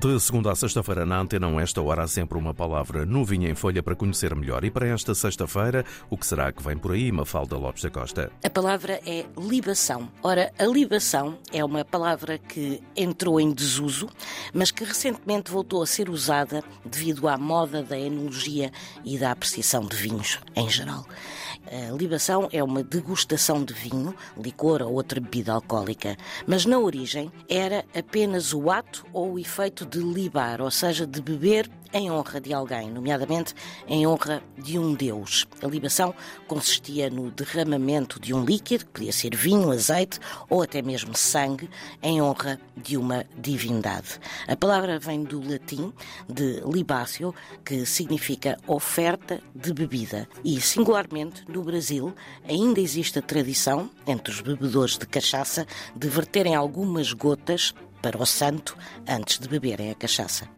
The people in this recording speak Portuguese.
De segunda a sexta-feira na Antena, esta hora há sempre uma palavra novinha em folha para conhecer melhor. E para esta sexta-feira, o que será que vem por aí, Mafalda Lopes da Costa? A palavra é libação. Ora, a libação é uma palavra que entrou em desuso, mas que recentemente voltou a ser usada devido à moda da enologia e da apreciação de vinhos em geral. A libação é uma degustação de vinho, licor ou outra bebida alcoólica, mas na origem era apenas o ato ou o efeito de libar, ou seja, de beber em honra de alguém, nomeadamente em honra de um deus. A libação consistia no derramamento de um líquido, que podia ser vinho, azeite ou até mesmo sangue, em honra de uma divindade. A palavra vem do latim de libácio, que significa oferta de bebida. E, singularmente, no Brasil, ainda existe a tradição, entre os bebedores de cachaça, de verterem algumas gotas para o santo antes de beberem a cachaça.